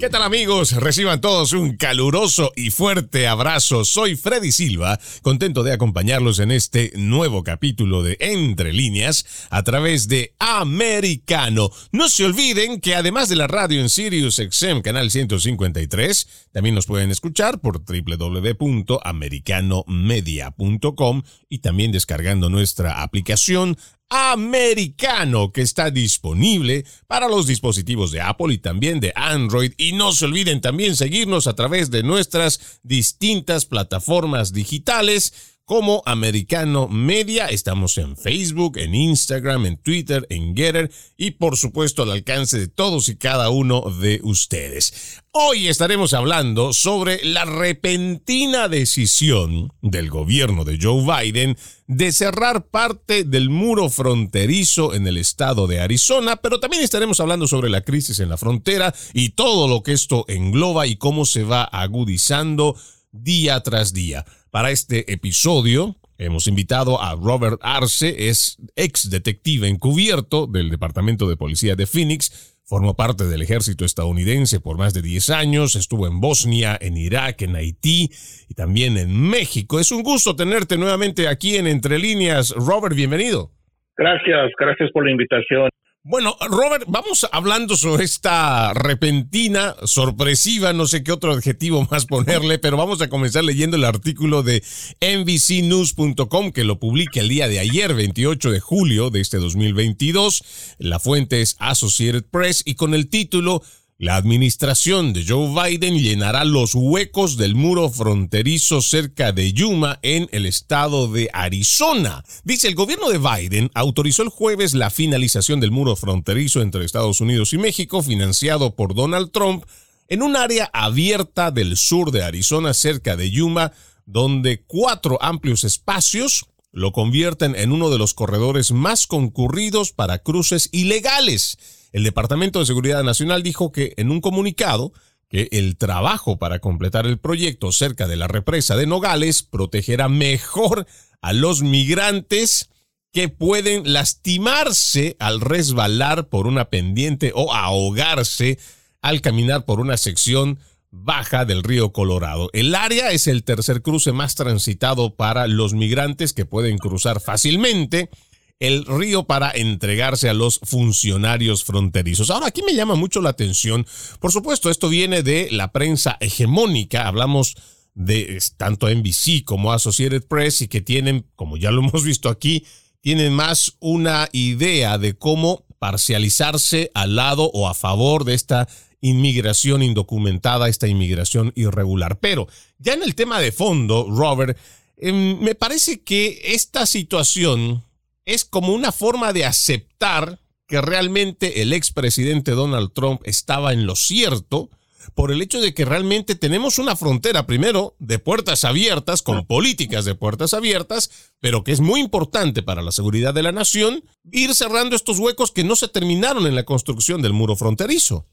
¿Qué tal amigos? Reciban todos un caluroso y fuerte abrazo. Soy Freddy Silva, contento de acompañarlos en este nuevo capítulo de Entre líneas a través de Americano. No se olviden que además de la radio en Sirius XM canal 153, también nos pueden escuchar por www.americanomedia.com y también descargando nuestra aplicación americano que está disponible para los dispositivos de Apple y también de Android. Y no se olviden también seguirnos a través de nuestras distintas plataformas digitales como Americano Media. Estamos en Facebook, en Instagram, en Twitter, en Getter y por supuesto al alcance de todos y cada uno de ustedes. Hoy estaremos hablando sobre la repentina decisión del gobierno de Joe Biden de cerrar parte del muro fronterizo en el estado de Arizona, pero también estaremos hablando sobre la crisis en la frontera y todo lo que esto engloba y cómo se va agudizando día tras día. Para este episodio hemos invitado a Robert Arce, es ex detective encubierto del Departamento de Policía de Phoenix, formó parte del ejército estadounidense por más de 10 años, estuvo en Bosnia, en Irak, en Haití y también en México. Es un gusto tenerte nuevamente aquí en Entre Líneas. Robert, bienvenido. Gracias, gracias por la invitación. Bueno, Robert, vamos hablando sobre esta repentina, sorpresiva, no sé qué otro adjetivo más ponerle, pero vamos a comenzar leyendo el artículo de NBCnews.com que lo publica el día de ayer, 28 de julio de este 2022. La fuente es Associated Press y con el título la administración de Joe Biden llenará los huecos del muro fronterizo cerca de Yuma en el estado de Arizona. Dice, el gobierno de Biden autorizó el jueves la finalización del muro fronterizo entre Estados Unidos y México, financiado por Donald Trump, en un área abierta del sur de Arizona cerca de Yuma, donde cuatro amplios espacios lo convierten en uno de los corredores más concurridos para cruces ilegales. El Departamento de Seguridad Nacional dijo que en un comunicado que el trabajo para completar el proyecto cerca de la represa de Nogales protegerá mejor a los migrantes que pueden lastimarse al resbalar por una pendiente o ahogarse al caminar por una sección baja del río Colorado. El área es el tercer cruce más transitado para los migrantes que pueden cruzar fácilmente el río para entregarse a los funcionarios fronterizos. Ahora, aquí me llama mucho la atención, por supuesto, esto viene de la prensa hegemónica, hablamos de tanto NBC como Associated Press y que tienen, como ya lo hemos visto aquí, tienen más una idea de cómo parcializarse al lado o a favor de esta inmigración indocumentada, esta inmigración irregular. Pero ya en el tema de fondo, Robert, em, me parece que esta situación es como una forma de aceptar que realmente el expresidente Donald Trump estaba en lo cierto por el hecho de que realmente tenemos una frontera, primero, de puertas abiertas, con políticas de puertas abiertas, pero que es muy importante para la seguridad de la nación, ir cerrando estos huecos que no se terminaron en la construcción del muro fronterizo.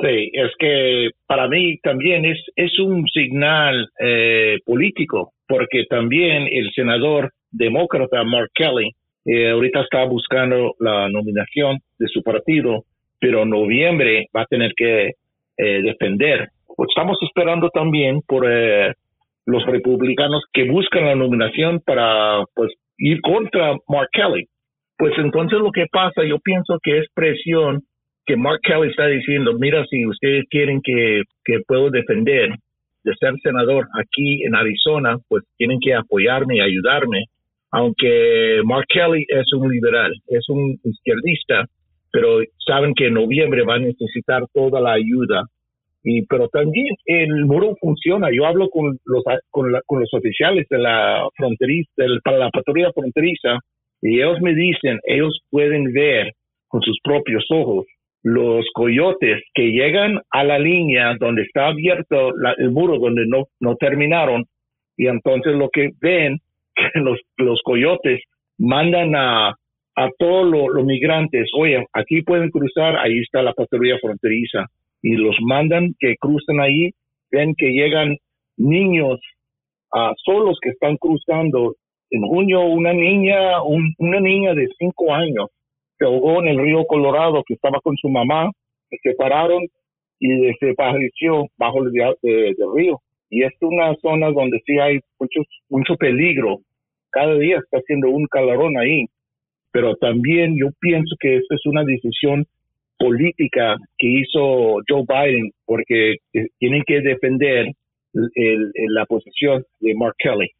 Sí, es que para mí también es, es un señal eh, político, porque también el senador demócrata Mark Kelly eh, ahorita está buscando la nominación de su partido, pero en noviembre va a tener que eh, defender. Pues estamos esperando también por eh, los republicanos que buscan la nominación para pues ir contra Mark Kelly. Pues entonces lo que pasa, yo pienso que es presión que Mark Kelly está diciendo, mira, si ustedes quieren que, que puedo defender de ser senador aquí en Arizona, pues tienen que apoyarme y ayudarme aunque Mark Kelly es un liberal, es un izquierdista, pero saben que en noviembre van a necesitar toda la ayuda. Y, pero también el muro funciona. Yo hablo con los, con, los oficiales de la fronteriza, para la patrulla fronteriza, y ellos me dicen, ellos pueden ver con sus propios ojos los coyotes que llegan a la línea donde está abierto el muro, donde no, no terminaron, y entonces lo que ven, que los, los coyotes mandan a, a todos los migrantes, oye, aquí pueden cruzar, ahí está la patrulla fronteriza, y los mandan que crucen ahí, ven que llegan niños uh, solos que están cruzando. En junio una niña, una niña de cinco años se ahogó en el río Colorado que estaba con su mamá, se separaron y desapareció bajo el del río. Y es una zona donde sí hay mucho, mucho peligro. Cada día está haciendo un calorón ahí. Pero también yo pienso que esta es una decisión política que hizo Joe Biden porque eh, tienen que defender la posición de Mark Kelly.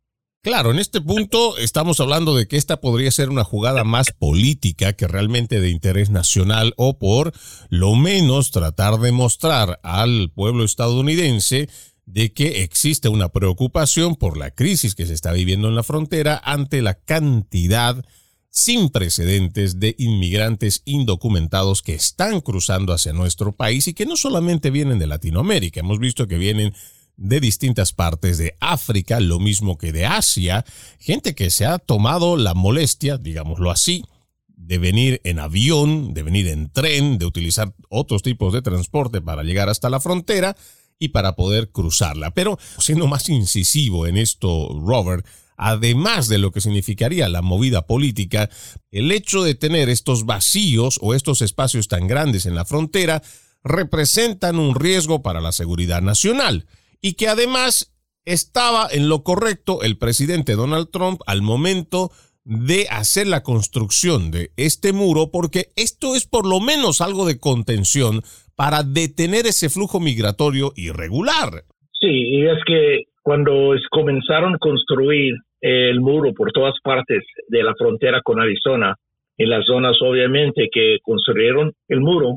Claro, en este punto estamos hablando de que esta podría ser una jugada más política que realmente de interés nacional o por lo menos tratar de mostrar al pueblo estadounidense de que existe una preocupación por la crisis que se está viviendo en la frontera ante la cantidad sin precedentes de inmigrantes indocumentados que están cruzando hacia nuestro país y que no solamente vienen de Latinoamérica, hemos visto que vienen de distintas partes de África, lo mismo que de Asia, gente que se ha tomado la molestia, digámoslo así, de venir en avión, de venir en tren, de utilizar otros tipos de transporte para llegar hasta la frontera y para poder cruzarla. Pero siendo más incisivo en esto, Robert, además de lo que significaría la movida política, el hecho de tener estos vacíos o estos espacios tan grandes en la frontera representan un riesgo para la seguridad nacional y que además estaba en lo correcto el presidente Donald Trump al momento de hacer la construcción de este muro, porque esto es por lo menos algo de contención para detener ese flujo migratorio irregular. Sí, y es que cuando comenzaron a construir el muro por todas partes de la frontera con Arizona, en las zonas obviamente que construyeron el muro,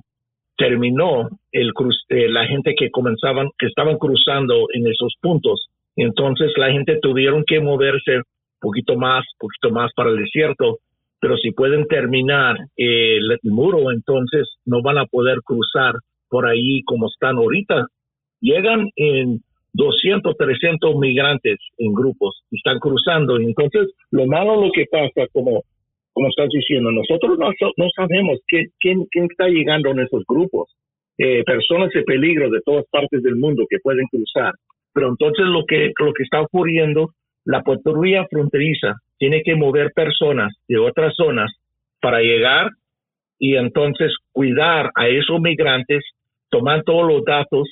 terminó el eh, la gente que comenzaban, que estaban cruzando en esos puntos. Entonces la gente tuvieron que moverse un poquito más, poquito más para el desierto, pero si pueden terminar el, muro, entonces no van a poder cruzar por ahí como están ahorita. Llegan en 200, 300 migrantes en grupos y están cruzando. Entonces, lo malo lo que pasa, como como estás diciendo, nosotros no, no sabemos quién, quién, está llegando en esos grupos. Eh, personas de peligro de todas partes del mundo que pueden cruzar. Pero entonces lo que, lo que está ocurriendo, la patrulla fronteriza tiene que mover personas de otras zonas para llegar y entonces cuidar a esos migrantes, tomar todos los datos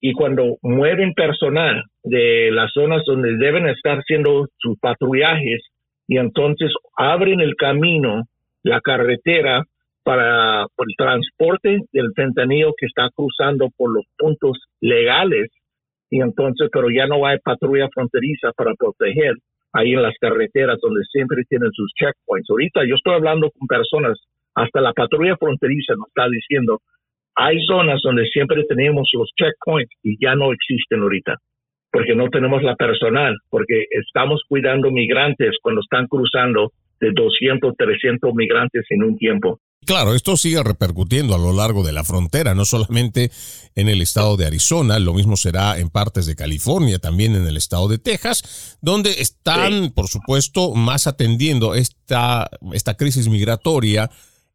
y cuando mueven personal de las zonas donde deben estar haciendo sus patrullajes, y entonces abren el camino, la carretera para el transporte del fentanilo que está cruzando por los puntos legales y entonces pero ya no hay patrulla fronteriza para proteger ahí en las carreteras donde siempre tienen sus checkpoints. Ahorita yo estoy hablando con personas, hasta la patrulla fronteriza nos está diciendo, hay zonas donde siempre tenemos los checkpoints y ya no existen ahorita porque no tenemos la personal, porque estamos cuidando migrantes cuando están cruzando de 200, 300 migrantes en un tiempo. Claro, esto sigue repercutiendo a lo largo de la frontera, no solamente en el estado de Arizona, lo mismo será en partes de California, también en el estado de Texas, donde están, por supuesto, más atendiendo esta, esta crisis migratoria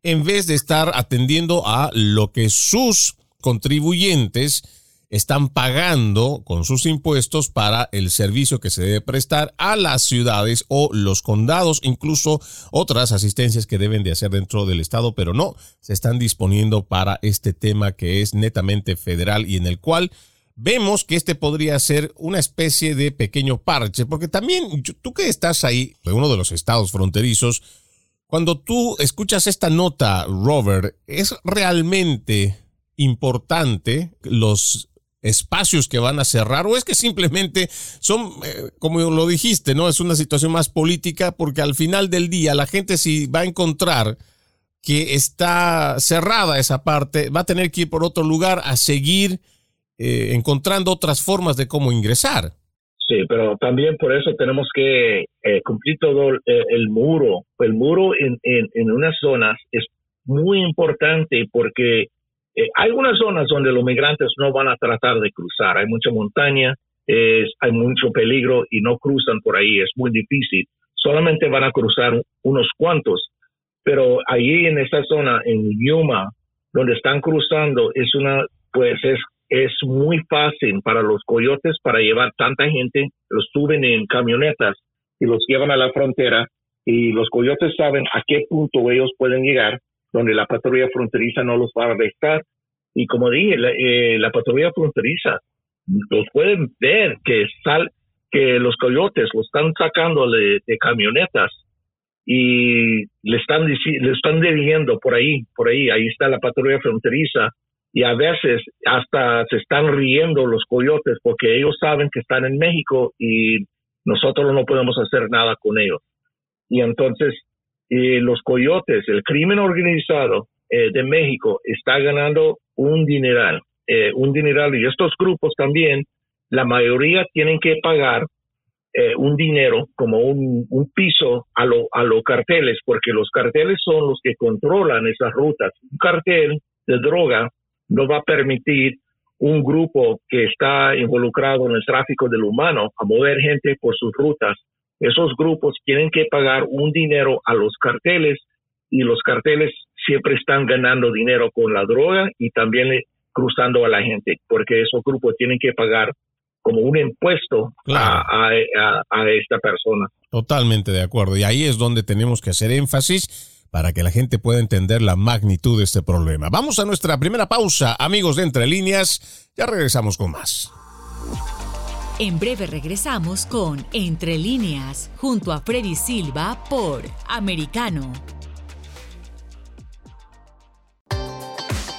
en vez de estar atendiendo a lo que sus contribuyentes están pagando con sus impuestos para el servicio que se debe prestar a las ciudades o los condados, incluso otras asistencias que deben de hacer dentro del estado, pero no se están disponiendo para este tema que es netamente federal y en el cual vemos que este podría ser una especie de pequeño parche, porque también tú que estás ahí, en uno de los estados fronterizos, cuando tú escuchas esta nota, Robert, es realmente importante los espacios que van a cerrar o es que simplemente son, eh, como lo dijiste, ¿no? Es una situación más política porque al final del día la gente sí va a encontrar que está cerrada esa parte, va a tener que ir por otro lugar a seguir eh, encontrando otras formas de cómo ingresar. Sí, pero también por eso tenemos que eh, cumplir todo el, muro. El muro en, en, unas zonas es muy importante porque hay algunas zonas donde los migrantes no van a tratar de cruzar. Hay mucha montaña, es, hay mucho peligro y no cruzan por ahí. Es muy difícil. Solamente van a cruzar unos cuantos. Pero ahí en esa zona, en Yuma, donde están cruzando, es una, pues es es muy fácil para los coyotes para llevar tanta gente, los suben en camionetas y los llevan a la frontera y los coyotes saben a qué punto ellos pueden llegar, donde la patrulla fronteriza no los va a arrestar. Y como dije, la, eh, patrulla fronteriza los pueden ver que sal, que los coyotes los están sacando de, camionetas y le están le están dirigiendo por ahí, por ahí, ahí está la patrulla fronteriza y a veces hasta se están riendo los coyotes porque ellos saben que están en México y nosotros no podemos hacer nada con ellos. Y entonces los coyotes, el crimen organizado eh, de México está ganando un dineral, eh, un dineral y estos grupos también, la mayoría tienen que pagar eh, un dinero como un, un piso a, lo, a los carteles, porque los carteles son los que controlan esas rutas. Un cartel de droga no va a permitir un grupo que está involucrado en el tráfico del humano a mover gente por sus rutas. Esos grupos tienen que pagar un dinero a los carteles y los carteles siempre están ganando dinero con la droga y también cruzando a la gente, porque esos grupos tienen que pagar como un impuesto a, a esta persona. Totalmente de acuerdo. Y ahí es donde tenemos que hacer énfasis para que la gente pueda entender la magnitud de este problema. Vamos a nuestra primera pausa, amigos de Entre Líneas. Ya regresamos con más. En breve regresamos con Entre Líneas, junto a Freddy Silva por Americano.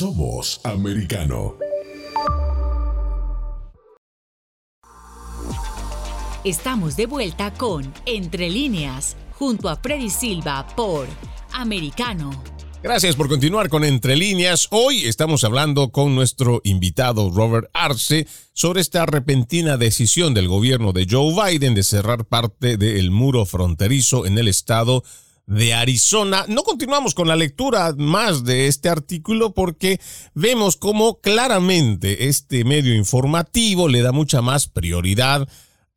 Somos americano. Estamos de vuelta con Entre líneas, junto a Freddy Silva por Americano. Gracias por continuar con Entre líneas. Hoy estamos hablando con nuestro invitado Robert Arce sobre esta repentina decisión del gobierno de Joe Biden de cerrar parte del muro fronterizo en el estado de Arizona. No continuamos con la lectura más de este artículo porque vemos cómo claramente este medio informativo le da mucha más prioridad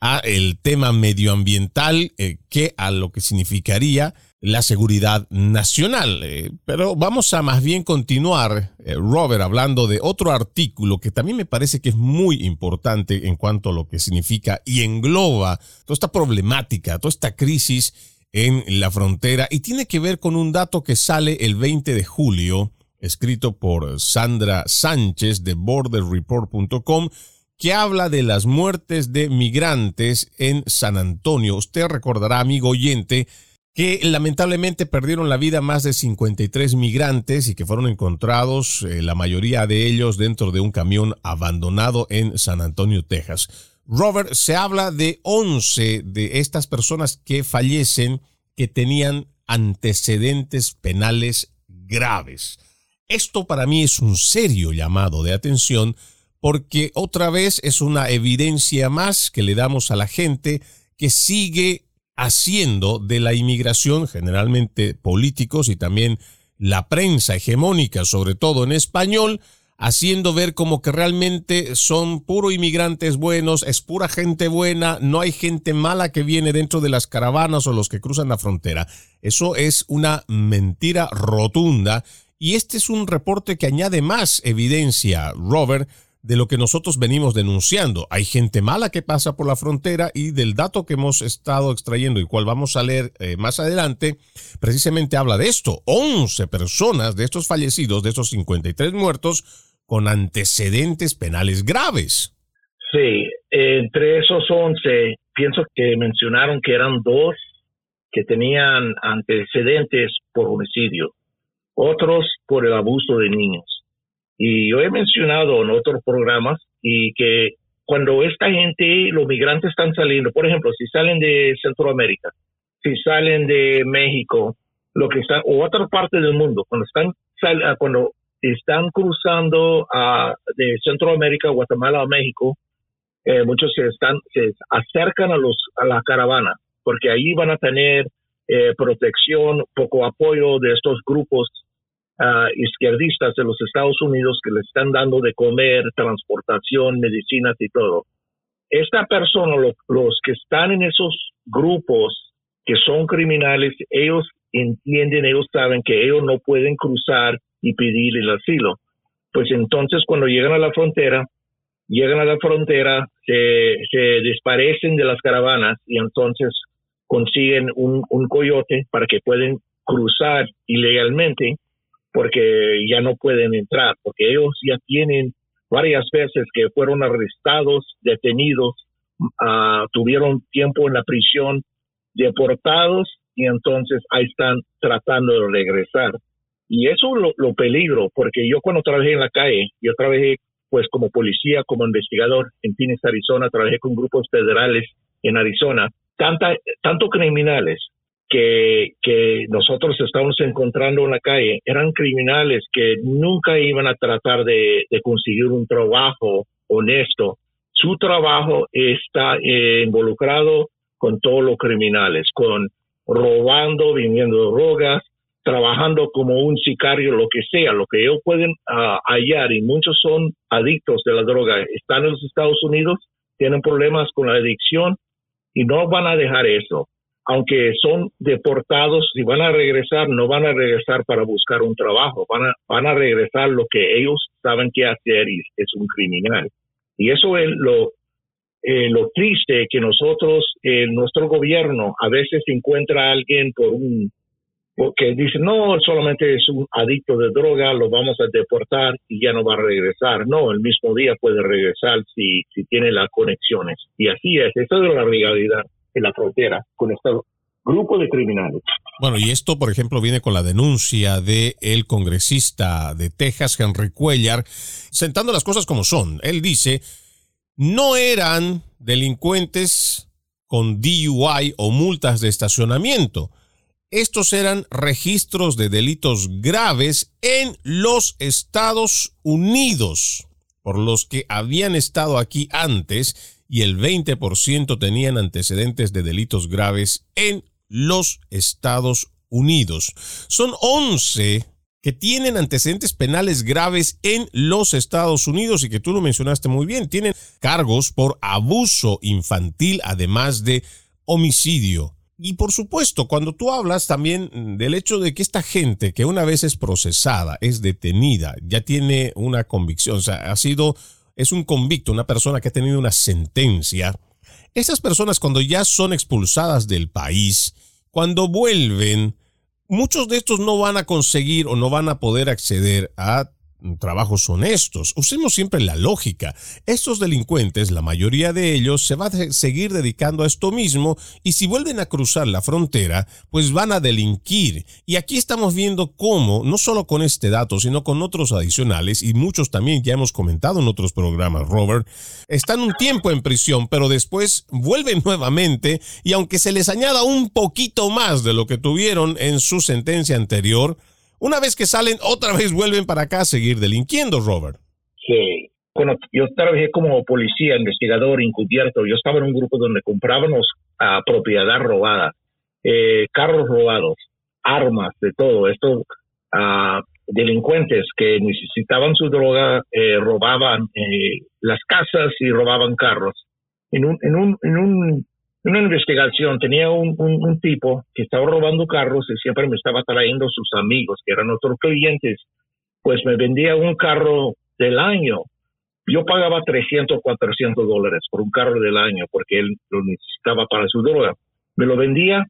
a el tema medioambiental eh, que a lo que significaría la seguridad nacional. Eh, pero vamos a más bien continuar, eh, Robert, hablando de otro artículo que también me parece que es muy importante en cuanto a lo que significa y engloba toda esta problemática, toda esta crisis en la frontera y tiene que ver con un dato que sale el 20 de julio escrito por Sandra Sánchez de borderreport.com, que habla de las muertes de migrantes en San Antonio. Usted recordará, amigo oyente, que lamentablemente perdieron la vida más de 53 migrantes y que fueron encontrados, eh, la mayoría de ellos, dentro de un camión abandonado en San Antonio, Texas. Robert, se habla de 11 de estas personas que fallecen que tenían antecedentes penales graves. Esto para mí es un serio llamado de atención porque otra vez es una evidencia más que le damos a la gente que sigue haciendo de la inmigración, generalmente políticos y también la prensa hegemónica, sobre todo en español, haciendo ver como que realmente son puro inmigrantes buenos, es pura gente buena, no hay gente mala que viene dentro de las caravanas o los que cruzan la frontera. Eso es una mentira rotunda y este es un reporte que añade más evidencia, Robert, de lo que nosotros venimos denunciando. Hay gente mala que pasa por la frontera y del dato que hemos estado extrayendo y cual vamos a leer eh, más adelante, precisamente habla de esto. 11 personas de estos fallecidos, de estos 53 muertos, con antecedentes penales graves. Sí, entre esos 11, pienso que mencionaron que eran dos que tenían antecedentes por homicidio, otros por el abuso de niños. Y yo he mencionado en otros programas y que cuando esta gente, los migrantes están saliendo, por ejemplo, si salen de Centroamérica, si salen de México, lo que está, o otra parte del mundo, cuando están, cuando están cruzando a, de Centroamérica, Guatemala a México, eh, muchos se están, se acercan a los, a la caravana, porque ahí van a tener eh, protección, poco apoyo de estos grupos izquierdistas de los Estados Unidos que le están dando de comer, transportación, medicinas y todo. Esta persona, los que están en esos grupos que son criminales, ellos entienden, ellos saben que ellos no pueden cruzar y pedir el asilo. Pues entonces cuando llegan a la frontera, llegan a la frontera, se, desaparecen de las caravanas y entonces consiguen un, un coyote para que puedan cruzar ilegalmente porque ya no pueden entrar, porque ellos ya tienen varias veces que fueron arrestados, detenidos, uh, tuvieron tiempo en la prisión, deportados y entonces ahí están tratando de regresar. Y eso es lo, peligro, porque yo cuando trabajé en la calle, yo trabajé pues como policía, como investigador en Phoenix, Arizona, trabajé con grupos federales en Arizona, tanta, tanto criminales que, nosotros estamos encontrando en la calle eran criminales que nunca iban a tratar de, conseguir un trabajo honesto. Su trabajo está eh, involucrado con todos los criminales, con robando, vendiendo drogas, trabajando como un sicario, lo que sea, lo que ellos pueden ah, hallar, y muchos son adictos de la droga, están en los Estados Unidos, tienen problemas con la adicción y no van a dejar eso aunque son deportados, y van a regresar, no van a regresar para buscar un trabajo, van a, van a regresar lo que ellos saben que hacer y es un criminal. Y eso es lo, eh, lo triste que nosotros, eh, nuestro gobierno, a veces encuentra a alguien por un, porque dice, no, solamente es un adicto de droga, lo vamos a deportar y ya no va a regresar. No, el mismo día puede regresar si, si tiene las conexiones. Y así es, esa es la realidad en la frontera con este grupo de criminales. Bueno, y esto, por ejemplo, viene con la denuncia de el congresista de Texas, Henry Cuellar, sentando las cosas como son. Él dice, no eran delincuentes con DUI o multas de estacionamiento. Estos eran registros de delitos graves en los Estados Unidos, por los que habían estado aquí antes y el 20% tenían antecedentes de delitos graves en los Estados Unidos. Son 11 que tienen antecedentes penales graves en los Estados Unidos y que tú lo mencionaste muy bien, tienen cargos por abuso infantil además de homicidio. Y por supuesto, cuando tú hablas también del hecho de que esta gente que una vez es procesada, es detenida, ya tiene una convicción, o sea, ha sido es un convicto, una persona que ha tenido una sentencia, esas personas cuando ya son expulsadas del país, cuando vuelven, muchos de estos no van a conseguir o no van a poder acceder a trabajos honestos. Usemos siempre la lógica. Estos delincuentes, la mayoría de ellos, se van a seguir dedicando a esto mismo y si vuelven a cruzar la frontera, pues van a delinquir. Y aquí estamos viendo cómo, no solo con este dato, sino con otros adicionales y muchos también ya hemos comentado en otros programas, Robert, están un tiempo en prisión, pero después vuelven nuevamente y aunque se les añada un poquito más de lo que tuvieron en su sentencia anterior, una vez que salen, otra vez vuelven para acá a seguir delinquiendo, Robert. Sí. Cuando yo trabajé como policía, investigador encubierto, yo estaba en un grupo donde comprábamos a propiedad robada, eh, carros robados, armas, de todo. Estos delincuentes que necesitaban su droga eh, robaban eh, las casas y robaban carros. En un, en un, en un una investigación tenía un, tipo que estaba robando carros y siempre me estaba trayendo sus amigos, que eran otros clientes, pues me vendía un carro del año. Yo pagaba 300, 400 dólares por un carro del año porque él lo necesitaba para su droga. Me lo vendía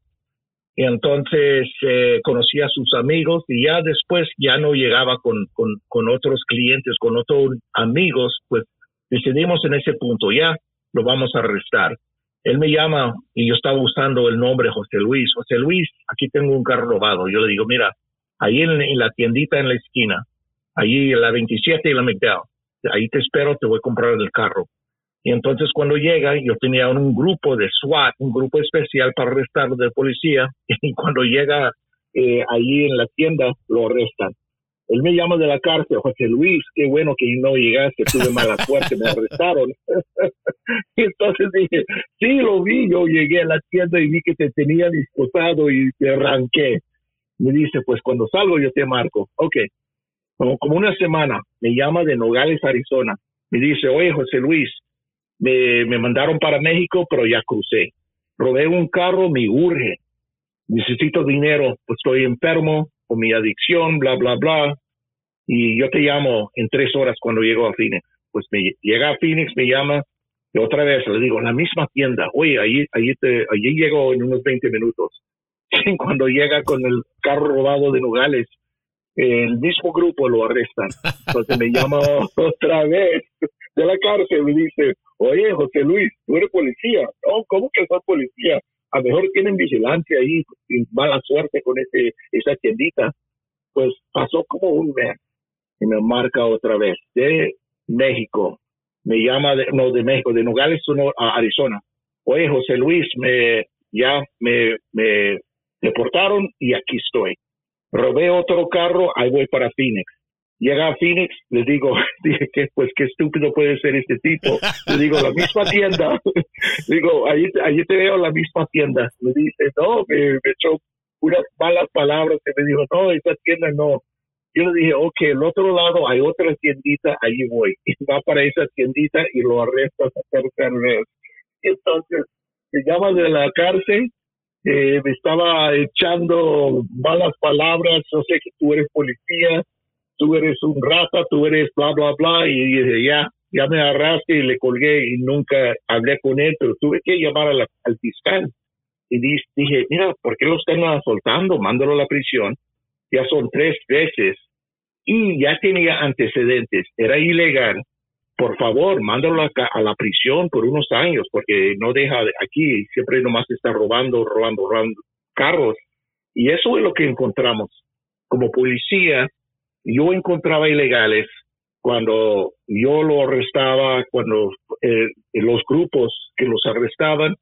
y entonces eh, conocía a sus amigos y ya después ya no llegaba con, con, con otros clientes, con otros amigos, pues decidimos en ese punto, ya lo vamos a arrestar él me llama y yo estaba usando el nombre José Luis. José Luis, aquí tengo un carro robado. Yo le digo, mira, ahí en, la tiendita en la esquina, ahí en la 27 y la McDowell, ahí te espero, te voy a comprar el carro. Y entonces cuando llega, yo tenía un grupo de SWAT, un grupo especial para arrestarlo de policía, y cuando llega eh, ahí en la tienda, lo arrestan. Él me llama de la cárcel, José Luis, qué bueno que no llegaste, tuve mala suerte, me arrestaron. y entonces dije, sí, lo vi, yo llegué a la tienda y vi que te tenía disposado y te arranqué. Me dice, pues cuando salgo yo te marco. Ok, como, como una semana, me llama de Nogales, Arizona. Me dice, oye, José Luis, me, me mandaron para México, pero ya crucé. Robé un carro, me urge. Necesito dinero, pues estoy enfermo, con mi adicción, bla, bla, bla. Y yo te llamo en tres horas cuando llego a Phoenix. Pues me llega a Phoenix, me llama y otra vez le digo, la misma tienda, oye, ahí, ahí, te, allí llego en unos 20 minutos. Cuando llega con el carro robado de Nogales, el mismo grupo lo arrestan. Entonces me llama otra vez de la cárcel y dice, oye, José Luis, tú eres policía. No, ¿cómo que soy policía? a lo mejor tienen vigilancia ahí y mala suerte con ese, esa tiendita. Pues pasó como un mes y me marca otra vez de México. Me llama, de, no, de México, de Nogales, a Arizona. Oye, José Luis, me, ya me, me deportaron y aquí estoy. Robé otro carro, ahí voy para Phoenix llega a Phoenix, les digo, dije que pues qué estúpido puede ser este tipo. Le digo, la misma tienda. digo, allí, allí te veo la misma tienda. Me dice, no, me, echó unas malas palabras y me dijo, no, esa tienda no. Yo le dije, ok, el otro lado hay otra tiendita, allí voy. Y va para esa tiendita y lo arrestas a tercera. Entonces, me llama de la cárcel, eh, me estaba echando malas palabras, yo sé que tú eres policía, tú eres un rata, tú eres bla, bla, bla, y dije, ya, ya me agarraste y le colgué y nunca hablé con él, pero tuve que llamar al fiscal. Y dije, mira, ¿por qué lo están soltando? Mándalo a la prisión. Ya son tres veces. Y ya tenía antecedentes. Era ilegal. Por favor, mándalo a, a la prisión por unos años, porque no deja aquí, siempre nomás está robando, robando, robando carros. Y eso es lo que encontramos. Como policía, yo encontraba ilegales cuando yo lo arrestaba, cuando eh, los grupos que los arrestaban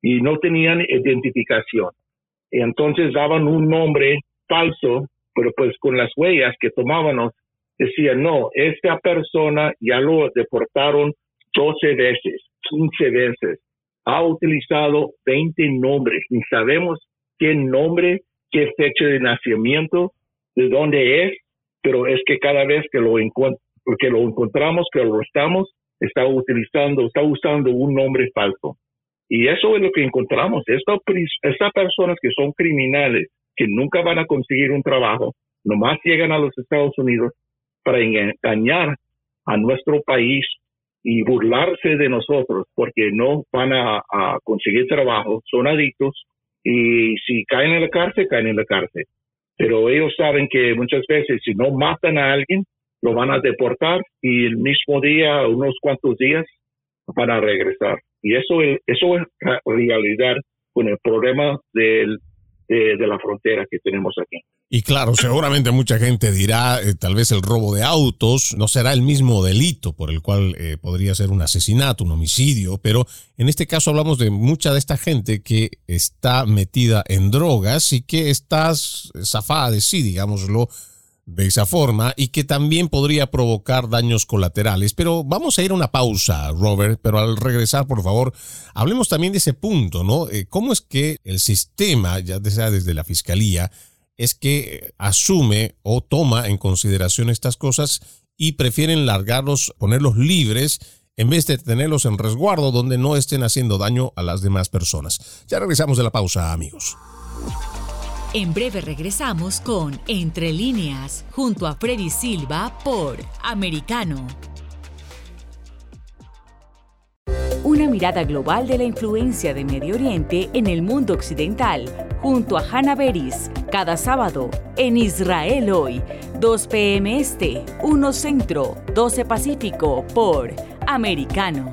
y no tenían identificación. Entonces daban un nombre falso, pero pues con las huellas que tomábamos, decían, no, esta persona ya lo deportaron 12 veces, 15 veces, ha utilizado 20 nombres, ni sabemos qué nombre, qué fecha de nacimiento, de dónde es, pero es que cada vez que lo, que lo encontramos, que lo estamos, está utilizando, está usando un nombre falso. Y eso es lo que encontramos. Estas personas que son criminales, que nunca van a conseguir un trabajo, nomás llegan a los Estados Unidos para engañar a nuestro país y burlarse de nosotros porque no van a, conseguir trabajo, son adictos y si caen en la cárcel, caen en la cárcel. pero ellos saben que muchas veces si no matan a alguien, lo van a deportar y el mismo día, unos cuantos días, van a regresar. Y eso es, eso es realidad con el problema del de, la frontera que tenemos aquí. Y claro, seguramente mucha gente dirá, eh, tal vez el robo de autos no será el mismo delito por el cual eh, podría ser un asesinato, un homicidio, pero en este caso hablamos de mucha de esta gente que está metida en drogas y que está zafada de sí, digámoslo, de esa forma y que también podría provocar daños colaterales. Pero vamos a ir a una pausa, Robert, pero al regresar, por favor, hablemos también de ese punto, ¿no? Eh, ¿Cómo es que el sistema, ya sea desde la Fiscalía, es que asume o toma en consideración estas cosas y prefieren largarlos, ponerlos libres en vez de tenerlos en resguardo donde no estén haciendo daño a las demás personas? Ya regresamos de la pausa, amigos. En breve regresamos con Entre líneas, junto a Freddy Silva por Americano. Una mirada global de la influencia de Medio Oriente en el mundo occidental, junto a Hannah Beris, cada sábado en Israel hoy, 2 p.m. Este, 1 Centro, 12 Pacífico por Americano.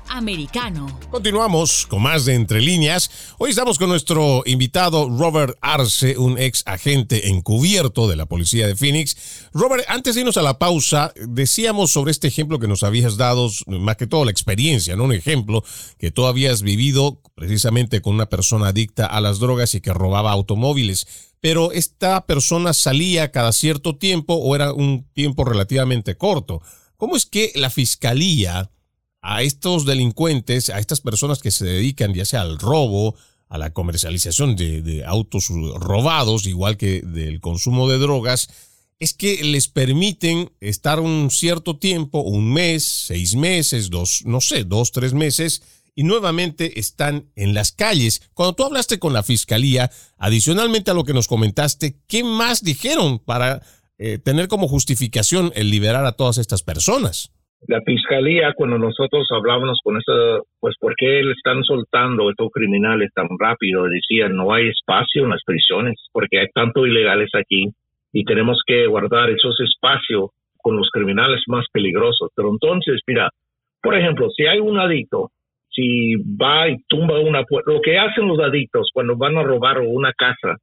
americano. Continuamos con más de Entre Líneas. Hoy estamos con nuestro invitado Robert Arce, un ex agente encubierto de la policía de Phoenix. Robert, antes de irnos a la pausa, decíamos sobre este ejemplo que nos habías dado, más que todo la experiencia, ¿no? Un ejemplo que tú habías vivido precisamente con una persona adicta a las drogas y que robaba automóviles pero esta persona salía cada cierto tiempo o era un tiempo relativamente corto. ¿Cómo es que la fiscalía a estos delincuentes, a estas personas que se dedican ya sea al robo, a la comercialización de, autos robados, igual que del consumo de drogas, es que les permiten estar un cierto tiempo, un mes, seis meses, dos, no sé, dos, tres meses, y nuevamente están en las calles. Cuando tú hablaste con la fiscalía, adicionalmente a lo que nos comentaste, ¿qué más dijeron para eh, tener como justificación el liberar a todas estas personas? La fiscalía, cuando nosotros hablábamos con eso, pues, ¿por qué le están soltando estos criminales tan rápido? Decían, no hay espacio en las prisiones porque hay tanto ilegales aquí y tenemos que guardar esos espacios con los criminales más peligrosos. Pero entonces, mira, por ejemplo, si hay un adicto, si va y tumba una puerta, lo que hacen los adictos cuando van a robar una casa,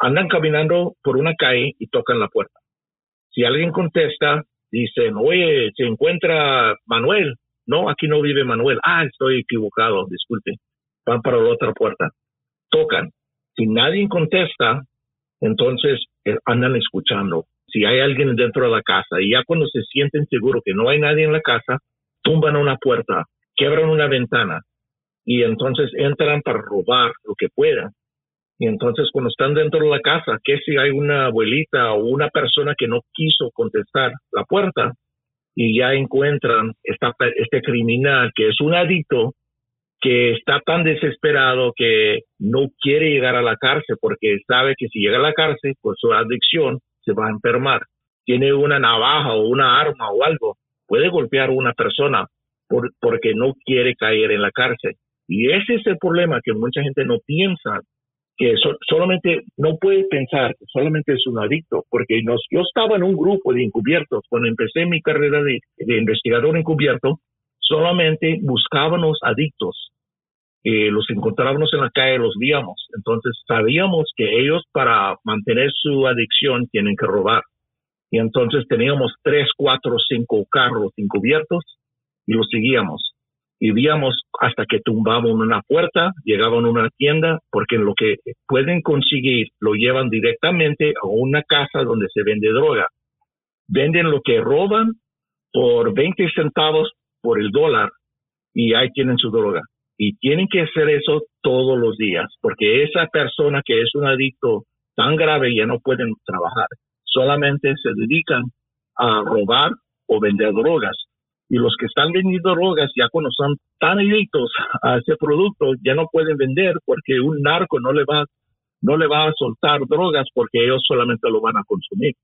andan caminando por una calle y tocan la puerta. Si alguien contesta, dicen, oye, se encuentra Manuel. No, aquí no vive Manuel. Ah, estoy equivocado, disculpe. Van para la otra puerta. Tocan. Si nadie contesta, entonces eh, andan escuchando. Si hay alguien dentro de la casa y ya cuando se sienten seguros que no hay nadie en la casa, tumban una puerta, quiebran una ventana y entonces entran para robar lo que puedan. Y entonces cuando están dentro de la casa, que si hay una abuelita o una persona que no quiso contestar la puerta y ya encuentran esta, este criminal que es un adicto que está tan desesperado que no quiere llegar a la cárcel porque sabe que si llega a la cárcel por su adicción se va a enfermar. Tiene una navaja o una arma o algo, puede golpear a una persona por, porque no quiere caer en la cárcel. Y ese es el problema que mucha gente no piensa, que solamente no puede pensar que solamente es un adicto, porque nos, yo estaba en un grupo de encubiertos cuando empecé mi carrera de, de investigador encubierto, solamente buscábamos adictos eh, los encontrábamos en la calle, los víamos. Entonces sabíamos que ellos para mantener su adicción tienen que robar. Y entonces teníamos tres, cuatro, cinco carros encubiertos y los seguíamos. Y víamos hasta que tumbaban una puerta, llegaban a una tienda, porque lo que pueden conseguir lo llevan directamente a una casa donde se vende droga. Venden lo que roban por 20 centavos por el dólar y ahí tienen su droga y tienen que hacer eso todos los días, porque esa persona que es un adicto tan grave ya no pueden trabajar, solamente se dedican a robar o vender drogas. Y los que están vendiendo drogas ya cuando son tan adictos a ese producto ya no pueden vender porque un narco no le va no le va a soltar drogas porque ellos solamente lo van a consumir.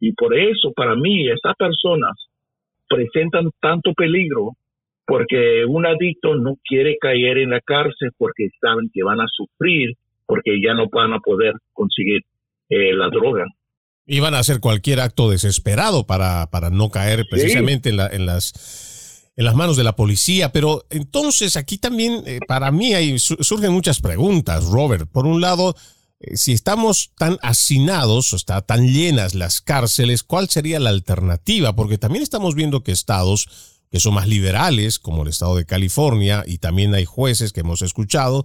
Y por eso para mí esas personas presentan tanto peligro porque un adicto no quiere caer en la cárcel porque saben que van a sufrir, porque ya no van a poder conseguir eh, la droga. Y van a hacer cualquier acto desesperado para, para no caer precisamente en, la, en, las, en las manos de la policía. Pero entonces aquí también eh, para mí hay, surgen muchas preguntas, Robert. Por un lado, eh, si estamos tan hacinados, o está tan llenas las cárceles, ¿cuál sería la alternativa? Porque también estamos viendo que estados que son más liberales, como el estado de California, y también hay jueces que hemos escuchado,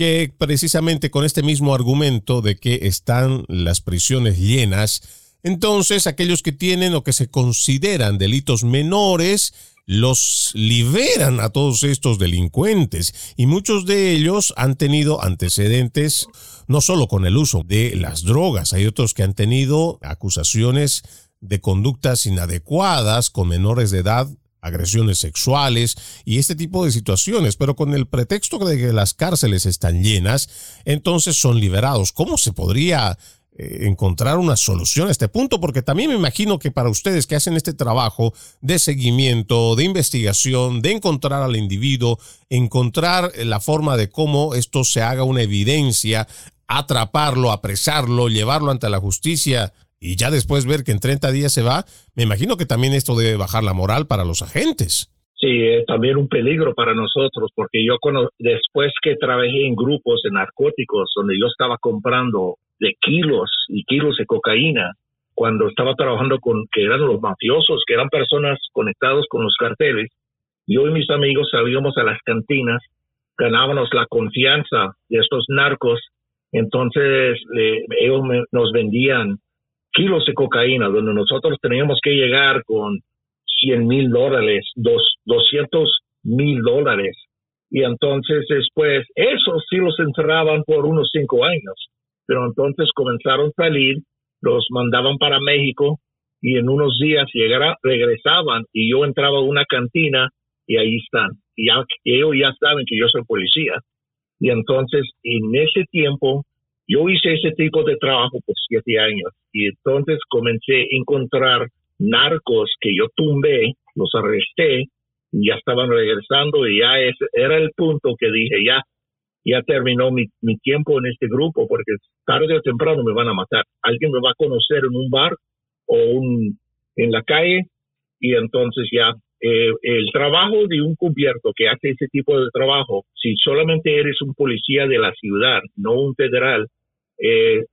que precisamente con este mismo argumento de que están las prisiones llenas, entonces aquellos que tienen o que se consideran delitos menores, los liberan a todos estos delincuentes. Y muchos de ellos han tenido antecedentes no solo con el uso de las drogas, hay otros que han tenido acusaciones de conductas inadecuadas con menores de edad agresiones sexuales y este tipo de situaciones, pero con el pretexto de que las cárceles están llenas, entonces son liberados. ¿Cómo se podría eh, encontrar una solución a este punto? Porque también me imagino que para ustedes que hacen este trabajo de seguimiento, de investigación, de encontrar al individuo, encontrar la forma de cómo esto se haga una evidencia, atraparlo, apresarlo, llevarlo ante la justicia, y ya después ver que en 30 días se va, me imagino que también esto debe bajar la moral para los agentes. Sí, es también un peligro para nosotros, porque yo después que trabajé en grupos de narcóticos, donde yo estaba comprando de kilos y kilos de cocaína, cuando estaba trabajando con que eran los mafiosos, que eran personas conectados con los carteles, yo y mis amigos salíamos a las cantinas, ganábamos la confianza de estos narcos, entonces ellos nos vendían kilos de cocaína, donde nosotros teníamos que llegar con 100 mil dólares, dos, 200 mil dólares. Y entonces después, esos sí los encerraban por unos cinco años. Pero entonces comenzaron a salir, los mandaban para México y en unos días llegara, regresaban y yo entraba a una cantina y ahí están. Y, ya, ellos ya saben que yo soy policía. Y entonces en ese tiempo yo hice ese tipo de trabajo por siete años y entonces comencé a encontrar narcos que yo tumbé, los arresté, y ya estaban regresando y ya era el punto que dije, ya, ya terminó mi, tiempo en este grupo porque tarde o temprano me van a matar. Alguien me va a conocer en un bar o un en la calle y entonces ya eh, el trabajo de un cubierto que hace ese tipo de trabajo, si solamente eres un policía de la ciudad, no un federal, eh,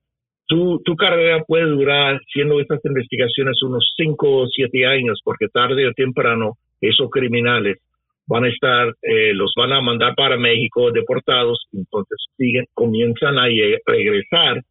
tu, tu carrera puede durar siendo estas investigaciones unos 5 o 7 años, porque tarde o temprano esos criminales van a estar, eh, los van a mandar para México deportados, entonces siguen, comienzan a regresar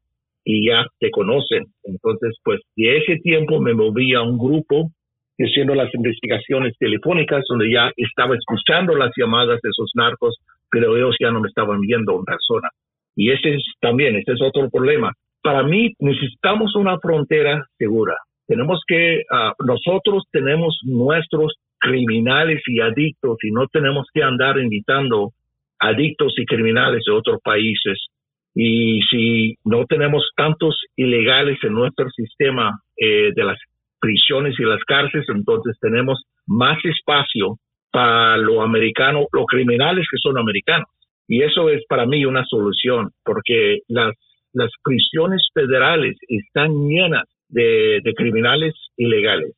y ya te conocen. Entonces, pues de ese tiempo me moví a un grupo haciendo las investigaciones telefónicas donde ya estaba escuchando las llamadas de esos narcos, pero ellos ya no me estaban viendo en persona. Y ese es también, ese es otro problema. Para mí necesitamos una frontera segura. Tenemos que, ah, nosotros tenemos nuestros criminales y adictos y no tenemos que andar invitando adictos y criminales de otros países. Y si no tenemos tantos ilegales en nuestro sistema eh, de las prisiones y las cárceles, entonces tenemos más espacio para los americanos, los criminales que son americanos. Y eso es para mí una solución, porque las, las prisiones federales están llenas de, de criminales ilegales.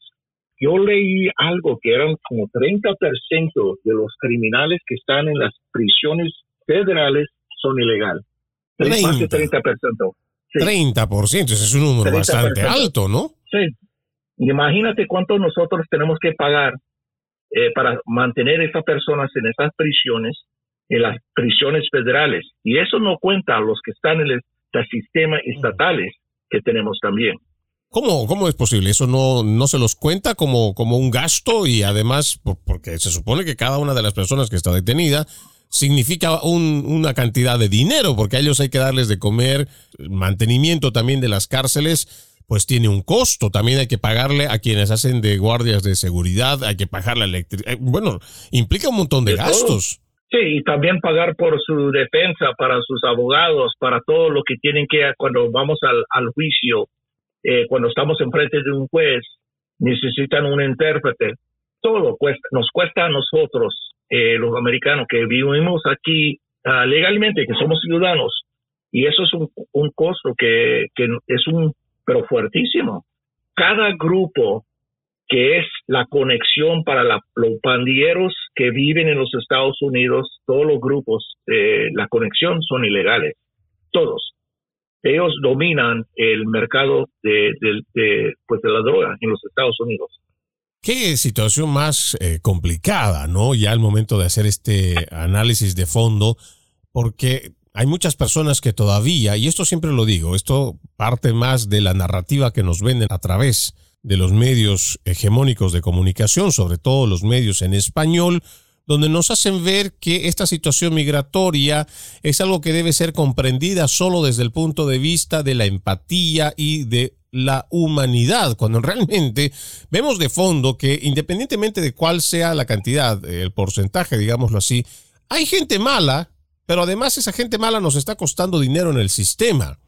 Yo leí algo que eran como 30% de los criminales que están en las prisiones federales son ilegales. 30. Más de 30%. 30%, ese es un número bastante alto, ¿no? Sí, Imagínate cuánto nosotros tenemos que pagar eh, para mantener a esas personas en esas prisiones, en las prisiones federales. Y eso no cuenta a los que están en el, sistema estatales que tenemos también. ¿Cómo, ¿Cómo es posible? ¿Eso no, no se los cuenta como, como un gasto y además, porque se supone que cada una de las personas que está detenida significa un, una cantidad de dinero, porque a ellos hay que darles de comer, mantenimiento también de las cárceles pues tiene un costo. También hay que pagarle a quienes hacen de guardias de seguridad, hay que pagar la electricidad. Eh, bueno, implica un montón de, gastos. Sí, y también pagar por su defensa, para sus abogados, para todo lo que tienen que, cuando vamos al, juicio, eh, cuando estamos enfrente de un juez, necesitan un intérprete. Todo cuesta, nos cuesta a nosotros, eh, los americanos que vivimos aquí uh, legalmente, que somos ciudadanos, y eso es un, un costo que, que es un pero fuertísimo. Cada grupo que es la conexión para los pandilleros que viven en los Estados Unidos, todos los grupos, de la conexión son ilegales, todos. Ellos dominan el mercado de, pues de la droga en los Estados Unidos. Qué situación más eh, complicada, ¿no? Ya al momento de hacer este análisis de fondo, porque hay muchas personas que todavía, y esto siempre lo digo, esto parte más de la narrativa que nos venden a través de los medios hegemónicos de comunicación, sobre todo los medios en español, donde nos hacen ver que esta situación migratoria es algo que debe ser comprendida solo desde el punto de vista de la empatía y de la humanidad, cuando realmente vemos de fondo que independientemente de cuál sea la cantidad, el porcentaje, digámoslo así, hay gente mala pero además esa gente mala nos está costando dinero en el sistema.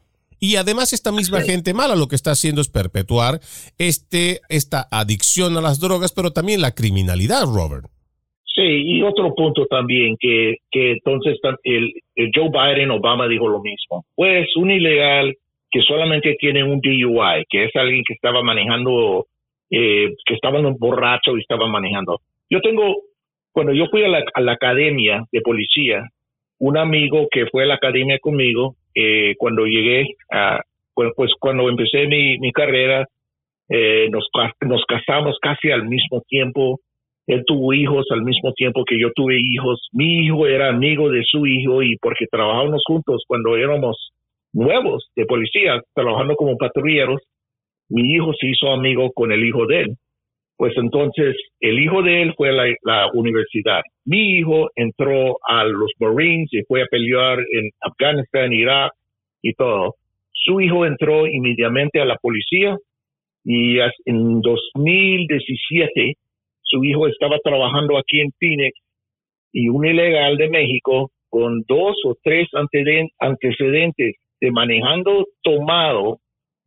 Y además esta misma gente mala lo que está haciendo es perpetuar este, esta adicción a las drogas, pero también la criminalidad, Robert. Sí, y otro punto también, que, que entonces el, Joe Biden, Obama dijo lo mismo. Pues un ilegal que solamente tiene un DUI, que es alguien que estaba manejando, eh, que estaba en un borracho y estaba manejando. Yo tengo, cuando yo fui a la, a la academia de policía, un amigo que fue a la academia conmigo, eh, cuando llegué, a, pues, cuando empecé mi, mi carrera, eh, nos, nos casamos casi al mismo tiempo. Él tuvo hijos al mismo tiempo que yo tuve hijos. Mi hijo era amigo de su hijo y porque trabajábamos juntos cuando éramos nuevos de policía, trabajando como patrulleros, mi hijo se hizo amigo con el hijo de él pues entonces el hijo de él fue a la, universidad. Mi hijo entró a los Marines y fue a pelear en Afganistán, Irak y todo. Su hijo entró inmediatamente a la policía y en 2017 su hijo estaba trabajando aquí en Phoenix y un ilegal de México con dos o tres antecedentes de manejando tomado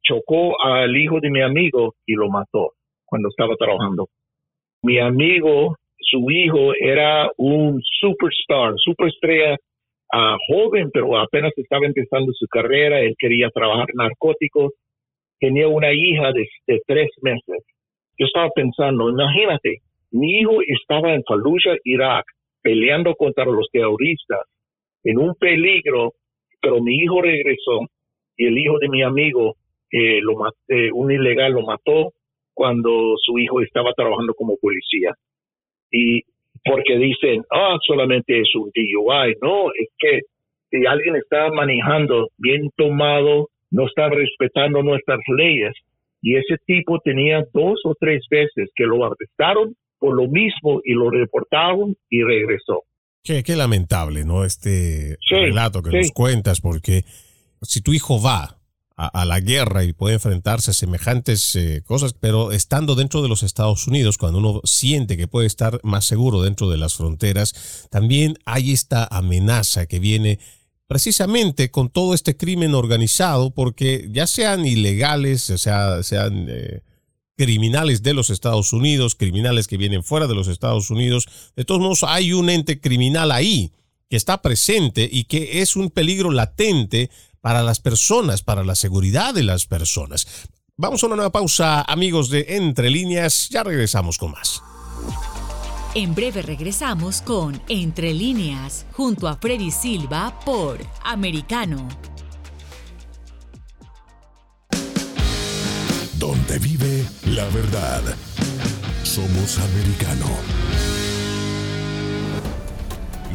chocó al hijo de mi amigo y lo mató cuando estaba trabajando. Mi amigo, su hijo era un superstar, superestrella uh, joven, pero apenas estaba empezando su carrera, él quería trabajar narcóticos, tenía una hija de, tres meses. Yo estaba pensando, imagínate, mi hijo estaba en Fallujah, Irak, peleando contra los terroristas, en un peligro, pero mi hijo regresó y el hijo de mi amigo, eh, lo eh, un ilegal lo mató cuando su hijo estaba trabajando como policía. Y porque dicen, ah, solamente es un DUI. No, es que si alguien está manejando bien tomado, no está respetando nuestras leyes. Y ese tipo tenía dos o tres veces que lo arrestaron por lo mismo y lo reportaron y regresó. Qué, qué lamentable, ¿no? Este relato que nos cuentas, porque si tu hijo va a, la guerra y puede enfrentarse a semejantes eh, cosas, pero estando dentro de los Estados Unidos, cuando uno siente que puede estar más seguro dentro de las fronteras, también hay esta amenaza que viene precisamente con todo este crimen organizado, porque ya sean ilegales, sea, sean eh, criminales de los Estados Unidos, criminales que vienen fuera de los Estados Unidos, de todos modos hay un ente criminal ahí que está presente y que es un peligro latente para las personas, para la seguridad de las personas. Vamos a una nueva pausa, amigos de Entre Líneas, ya regresamos con más. En breve regresamos con Entre Líneas, junto a Freddy Silva por Americano. Donde vive la verdad. Somos americano.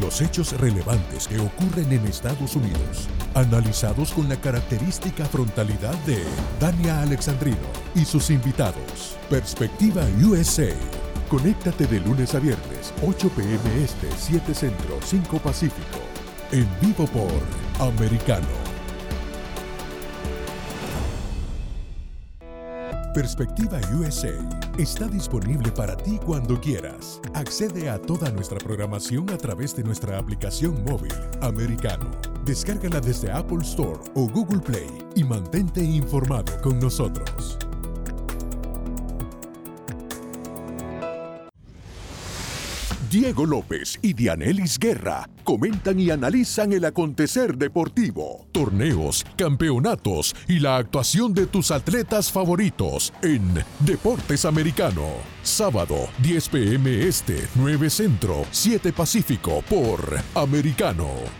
Los hechos relevantes que ocurren en Estados Unidos, analizados con la característica frontalidad de Dania Alexandrino y sus invitados. Perspectiva USA. Conéctate de lunes a viernes, 8 pm este, 7 centro, 5 pacífico. En vivo por Americano. Perspectiva USA está disponible para ti cuando quieras. Accede a toda nuestra programación a través de nuestra aplicación móvil americano. Descárgala desde Apple Store o Google Play y mantente informado con nosotros. Diego López y Dianelis Guerra comentan y analizan el acontecer deportivo, torneos, campeonatos y la actuación de tus atletas favoritos en Deportes Americano. Sábado, 10 pm este, 9 centro, 7 pacífico por Americano.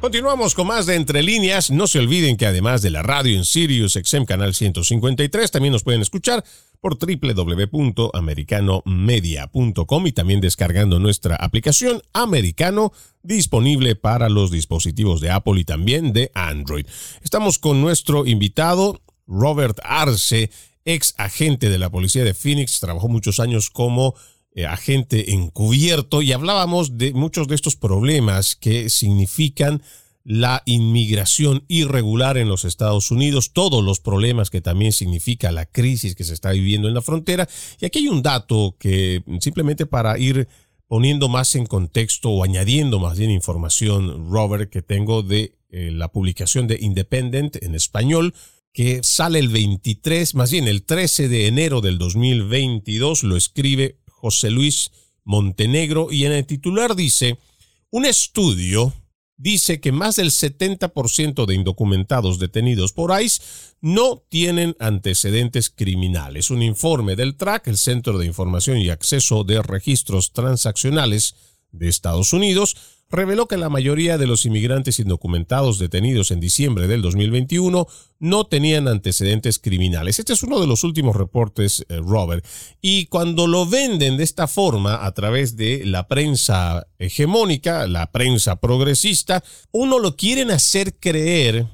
Continuamos con más de Entre Líneas. No se olviden que además de la radio en Sirius XM Canal 153, también nos pueden escuchar por www.americanomedia.com y también descargando nuestra aplicación Americano disponible para los dispositivos de Apple y también de Android. Estamos con nuestro invitado Robert Arce, ex agente de la policía de Phoenix, trabajó muchos años como eh, agente encubierto y hablábamos de muchos de estos problemas que significan la inmigración irregular en los Estados Unidos, todos los problemas que también significa la crisis que se está viviendo en la frontera. Y aquí hay un dato que simplemente para ir poniendo más en contexto o añadiendo más bien información, Robert, que tengo de eh, la publicación de Independent en español, que sale el 23, más bien el 13 de enero del 2022, lo escribe José Luis Montenegro, y en el titular dice, un estudio dice que más del 70% de indocumentados detenidos por ICE no tienen antecedentes criminales. Un informe del TRAC, el Centro de Información y Acceso de Registros Transaccionales de Estados Unidos, reveló que la mayoría de los inmigrantes indocumentados detenidos en diciembre del 2021 no tenían antecedentes criminales. Este es uno de los últimos reportes, eh, Robert. Y cuando lo venden de esta forma a través de la prensa hegemónica, la prensa progresista, uno lo quieren hacer creer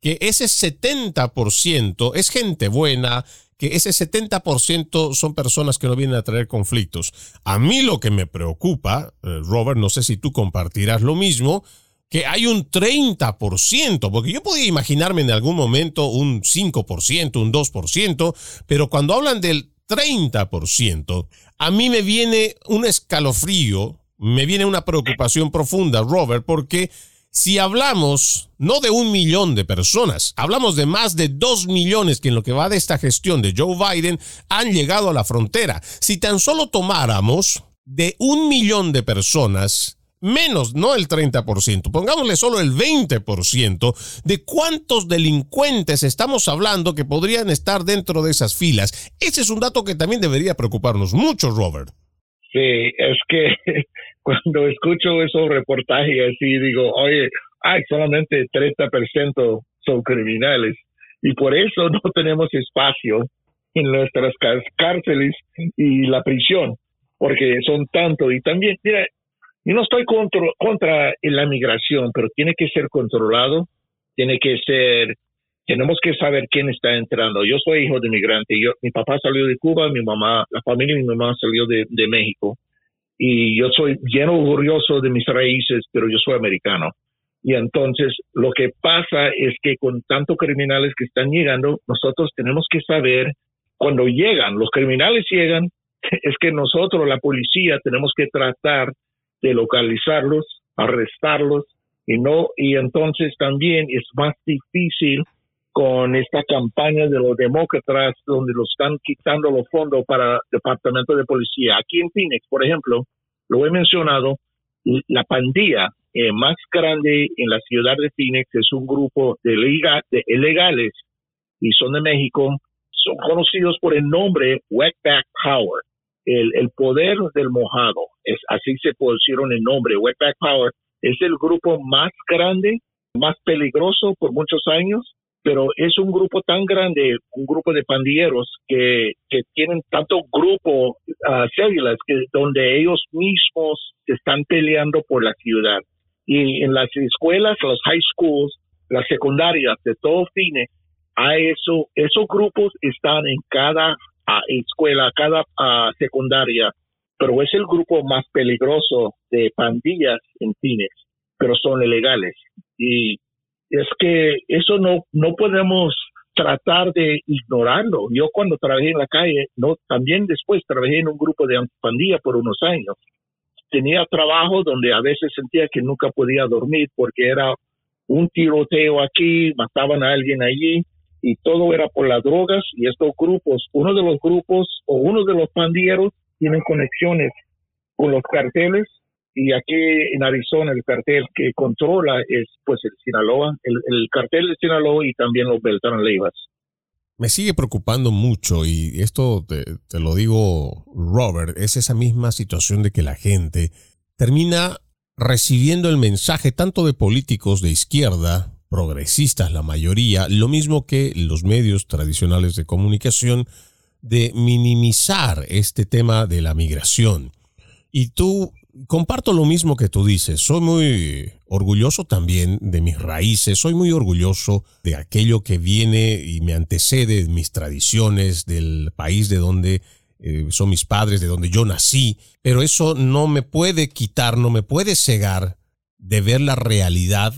que ese 70% es gente buena, ese 70% son personas que no vienen a traer conflictos. A mí lo que me preocupa, eh, Robert, no sé si tú compartirás lo mismo, que hay un 30%, porque yo podía imaginarme en algún momento un 5%, un 2%, pero cuando hablan del 30%, a mí me viene un escalofrío, me viene una preocupación profunda, Robert, porque si hablamos no de un millón de personas, hablamos de más de dos millones que en lo que va de esta gestión de Joe Biden han llegado a la frontera. Si tan solo tomáramos de un millón de personas, menos, no el 30%, pongámosle solo el 20%, de cuántos delincuentes estamos hablando que podrían estar dentro de esas filas. Ese es un dato que también debería preocuparnos mucho, Robert. Sí, es que cuando escucho esos reportajes así, digo, oye, hay solamente 30% son criminales y por eso no tenemos espacio en nuestras cárceles y la prisión, porque son tanto. Y también, mira, yo no estoy contra, contra la migración, pero tiene que ser controlado, tiene que ser, tenemos que saber quién está entrando. Yo soy hijo de migrante, yo, mi papá salió de Cuba, mi mamá, la familia de mi mamá salió de, de México y yo soy bien orgulloso de mis raíces, pero yo soy americano. Y entonces lo que pasa es que con tantos criminales que están llegando, nosotros tenemos que saber cuando llegan, los criminales llegan, es que nosotros, la policía, tenemos que tratar de localizarlos, arrestarlos y no, y entonces también es más difícil con esta campaña de los demócratas donde los están quitando los fondos para el departamento de policía. Aquí en Phoenix, por ejemplo, lo he mencionado, la pandilla eh, más grande en la ciudad de Phoenix es un grupo de, de ilegales y son de México, son conocidos por el nombre Wetback Power, el, el poder del mojado, es, así se pusieron el nombre, Wetback Power, es el grupo más grande, más peligroso por muchos años pero es un grupo tan grande, un grupo de pandilleros que, tienen tanto grupo uh, células que donde ellos mismos se están peleando por la ciudad. Y en las escuelas, los high schools, las secundarias de todo fines, a eso, esos grupos están en cada ah, escuela, cada uh, secundaria, pero es el grupo más peligroso de pandillas en fines, pero son ilegales. Y es que eso no, no podemos tratar de ignorarlo. Yo cuando trabajé en la calle, no, también después trabajé en un grupo de antipandilla por unos años. Tenía trabajo donde a veces sentía que nunca podía dormir porque era un tiroteo aquí, mataban a alguien allí y todo era por las drogas y estos grupos, uno de los grupos o uno de los pandilleros tienen conexiones con los carteles y aquí en Arizona el cartel que controla es pues el Sinaloa, el, cartel de Sinaloa y también los Beltrán Leivas. Me sigue preocupando mucho y esto te, lo digo Robert, es esa misma situación de que la gente termina recibiendo el mensaje tanto de políticos de izquierda, progresistas la mayoría, lo mismo que los medios tradicionales de comunicación, de minimizar este tema de la migración. Y tú, comparto lo mismo que tú dices, soy muy orgulloso también de mis raíces, soy muy orgulloso de aquello que viene y me antecede, mis tradiciones, del país de donde eh, son mis padres, de donde yo nací, pero eso no me puede quitar, no me puede cegar de ver la realidad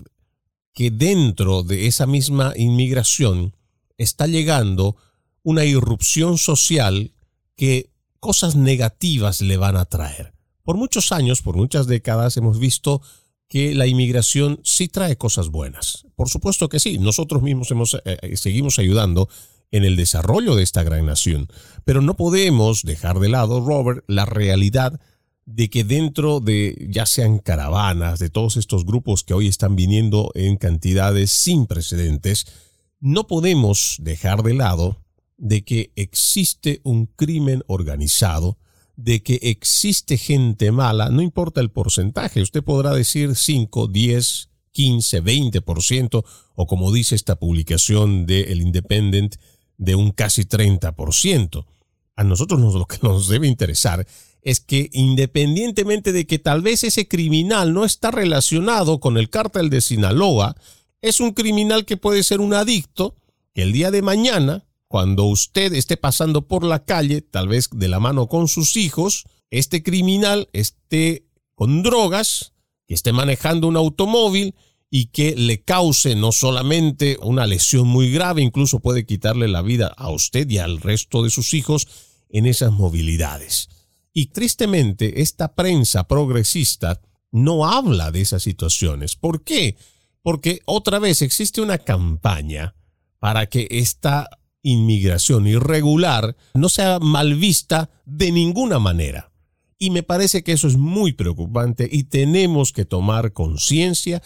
que dentro de esa misma inmigración está llegando una irrupción social que cosas negativas le van a traer. Por muchos años, por muchas décadas, hemos visto que la inmigración sí trae cosas buenas. Por supuesto que sí, nosotros mismos hemos, eh, eh, seguimos ayudando en el desarrollo de esta gran nación. Pero no podemos dejar de lado, Robert, la realidad de que dentro de, ya sean caravanas, de todos estos grupos que hoy están viniendo en cantidades sin precedentes, no podemos dejar de lado de que existe un crimen organizado, de que existe gente mala, no importa el porcentaje, usted podrá decir 5, 10, 15, 20%, o como dice esta publicación de El Independent, de un casi 30%. A nosotros lo que nos debe interesar es que independientemente de que tal vez ese criminal no está relacionado con el cártel de Sinaloa, es un criminal que puede ser un adicto que el día de mañana, cuando usted esté pasando por la calle, tal vez de la mano con sus hijos, este criminal esté con drogas, esté manejando un automóvil y que le cause no solamente una lesión muy grave, incluso puede quitarle la vida a usted y al resto de sus hijos en esas movilidades. Y tristemente, esta prensa progresista no habla de esas situaciones. ¿Por qué? Porque otra vez existe una campaña para que esta inmigración irregular no sea mal vista de ninguna manera. Y me parece que eso es muy preocupante y tenemos que tomar conciencia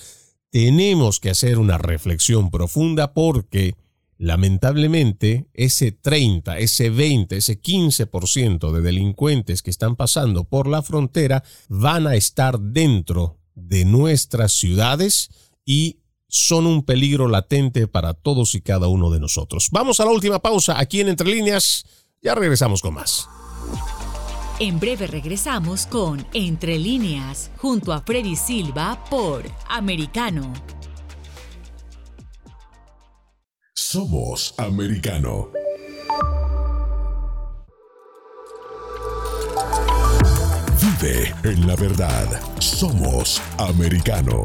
tenemos que hacer una reflexión profunda porque lamentablemente ese 30, ese 20, ese 15% de delincuentes que están pasando por la frontera van a estar dentro de nuestras ciudades y son un peligro latente para todos y cada uno de nosotros. Vamos a la última pausa aquí en Entre Líneas. Ya regresamos con más. En breve regresamos con Entre líneas, junto a Freddy Silva por Americano. Somos Americano. Vive en la verdad. Somos Americano.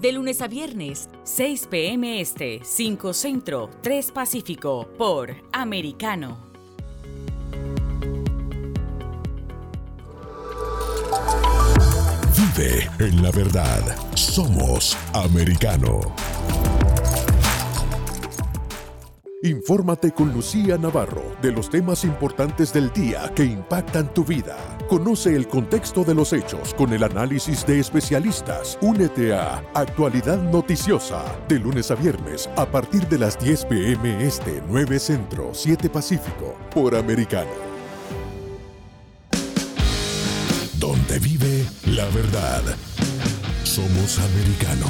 de lunes a viernes, 6 p.m. Este, 5 Centro, 3 Pacífico, por Americano. Vive en la verdad. Somos Americano. Infórmate con Lucía Navarro de los temas importantes del día que impactan tu vida. Conoce el contexto de los hechos con el análisis de especialistas. Únete a Actualidad Noticiosa de lunes a viernes a partir de las 10 pm este 9 Centro 7 Pacífico por Americano. Donde vive La verdad. Somos americano.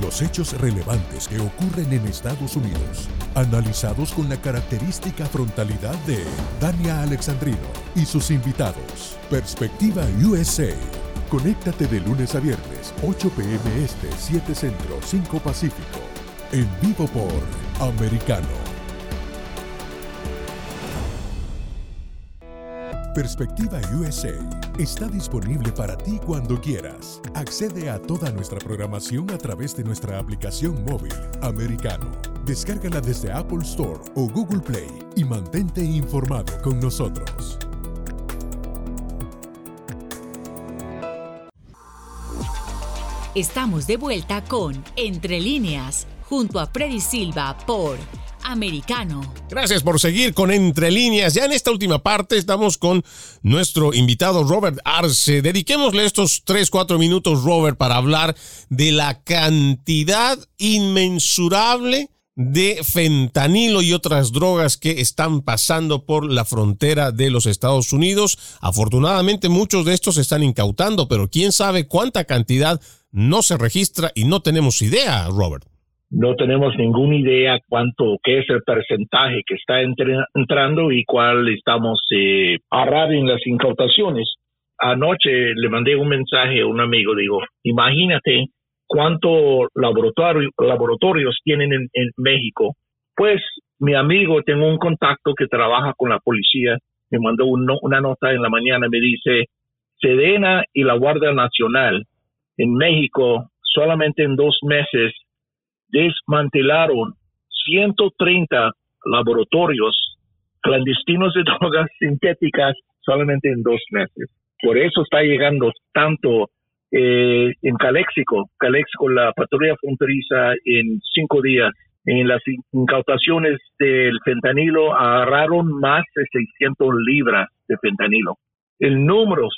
Los hechos relevantes que ocurren en Estados Unidos, analizados con la característica frontalidad de Dania Alexandrino y sus invitados. Perspectiva USA. Conéctate de lunes a viernes, 8 p.m. Este, 7 Centro, 5 Pacífico. En vivo por Americano. Perspectiva USA está disponible para ti cuando quieras. Accede a toda nuestra programación a través de nuestra aplicación móvil americano. Descárgala desde Apple Store o Google Play y mantente informado con nosotros. Estamos de vuelta con Entre líneas, junto a Freddy Silva por americano. Gracias por seguir con Entre Líneas. Ya en esta última parte estamos con nuestro invitado Robert Arce. Dediquémosle estos 3, 4 minutos, Robert, para hablar de la cantidad inmensurable de fentanilo y otras drogas que están pasando por la frontera de los Estados Unidos. Afortunadamente muchos de estos se están incautando, pero quién sabe cuánta cantidad no se registra y no tenemos idea, Robert no tenemos ninguna idea cuánto, qué es el porcentaje que está entrando y cuál estamos eh, en las incautaciones. Anoche le mandé un mensaje a un amigo, digo, imagínate cuánto laboratorios tienen en, México. Pues mi amigo, tengo un contacto que trabaja con la policía, me mandó una nota en la mañana, me dice, Sedena y la Guardia Nacional en México solamente en dos meses desmantelaron 130 laboratorios clandestinos de drogas sintéticas solamente en dos meses. Por eso está llegando tanto eh, en Calexico, Calexico, la patrulla fronteriza en cinco días. En las incautaciones del fentanilo agarraron más de 600 libras de fentanilo el número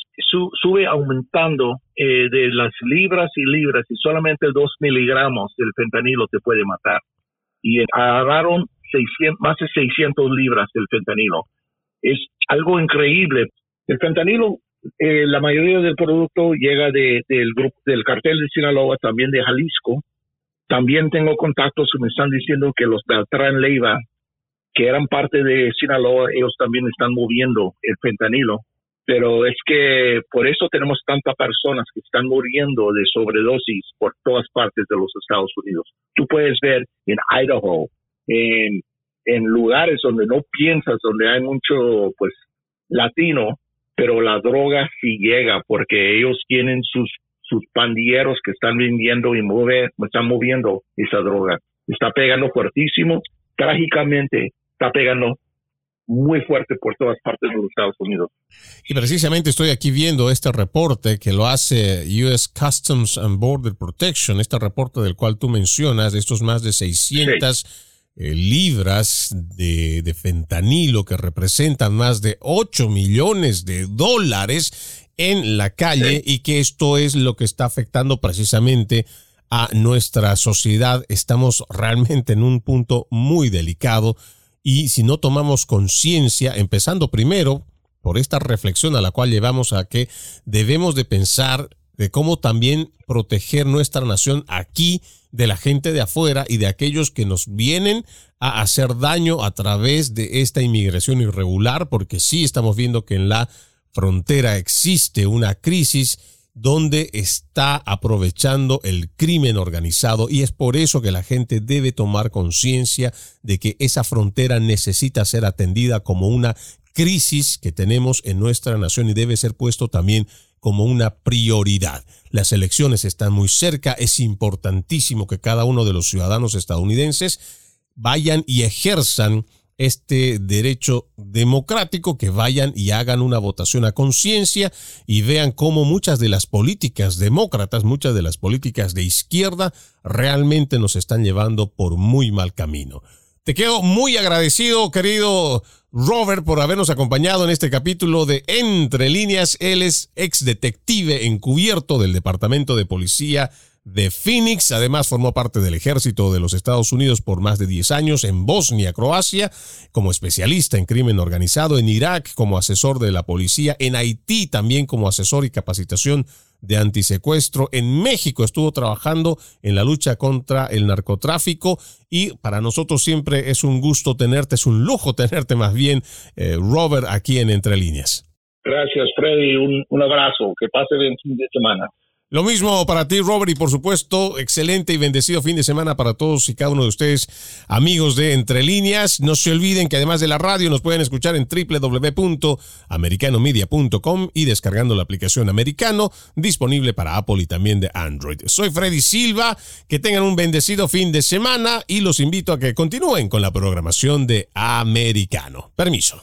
sube aumentando eh, de las libras y libras y solamente dos miligramos del fentanilo te puede matar. Y agarraron 600, más de 600 libras del fentanilo. Es algo increíble. El fentanilo, eh, la mayoría del producto llega del grupo del cartel de Sinaloa, también de Jalisco. También tengo contactos que me están diciendo que los Beltrán Leiva, que eran parte de Sinaloa, ellos también están moviendo el fentanilo pero es que por eso tenemos tantas personas que están muriendo de sobredosis por todas partes de los Estados Unidos. Tú puedes ver en Idaho, en lugares donde no piensas, donde hay mucho pues latino, pero la droga sí llega porque ellos tienen sus sus pandilleros que están vendiendo y mueve, están moviendo esa droga. Está pegando fuertísimo, trágicamente está pegando muy fuerte por todas partes de los Estados Unidos. Y precisamente estoy aquí viendo este reporte que lo hace US Customs and Border Protection, este reporte del cual tú mencionas, de estos más de 600 eh, libras de, de, fentanilo que representan más de 8 millones de dólares en la calle y que esto es lo que está afectando precisamente a nuestra sociedad. Estamos realmente en un punto muy delicado y si no tomamos conciencia, empezando primero por esta reflexión a la cual llevamos a que debemos de pensar de cómo también proteger nuestra nación aquí de la gente de afuera y de aquellos que nos vienen a hacer daño a través de esta inmigración irregular, porque sí estamos viendo que en la frontera existe una crisis donde está aprovechando el crimen organizado y es por eso que la gente debe tomar conciencia de que esa frontera necesita ser atendida como una crisis que tenemos en nuestra nación y debe ser puesto también como una prioridad. Las elecciones están muy cerca, es importantísimo que cada uno de los ciudadanos estadounidenses vayan y ejerzan este derecho democrático, que vayan y hagan una votación a conciencia y vean cómo muchas de las políticas demócratas, muchas de las políticas de izquierda realmente nos están llevando por muy mal camino. Te quedo muy agradecido, querido Robert, por habernos acompañado en este capítulo de Entre líneas. Él es ex detective encubierto del Departamento de Policía de Phoenix. Además, formó parte del ejército de los Estados Unidos por más de 10 años en Bosnia, Croacia, como especialista en crimen organizado, en Irak como asesor de la policía, en Haití también como asesor y capacitación de antisecuestro. En México estuvo trabajando en la lucha contra el narcotráfico y para nosotros siempre es un gusto tenerte, es un lujo tenerte más bien, eh, Robert, aquí en Entre Líneas. Gracias, Freddy. Un, un abrazo. Que pase bien fin de semana. Lo mismo para ti, Robert, y por supuesto, excelente y bendecido fin de semana para todos y cada uno de ustedes, amigos de Entre Líneas. No se olviden que además de la radio nos pueden escuchar en www.americanomedia.com y descargando la aplicación Americano, disponible para Apple y también de Android. Soy Freddy Silva, que tengan un bendecido fin de semana y los invito a que continúen con la programación de Americano. Permiso.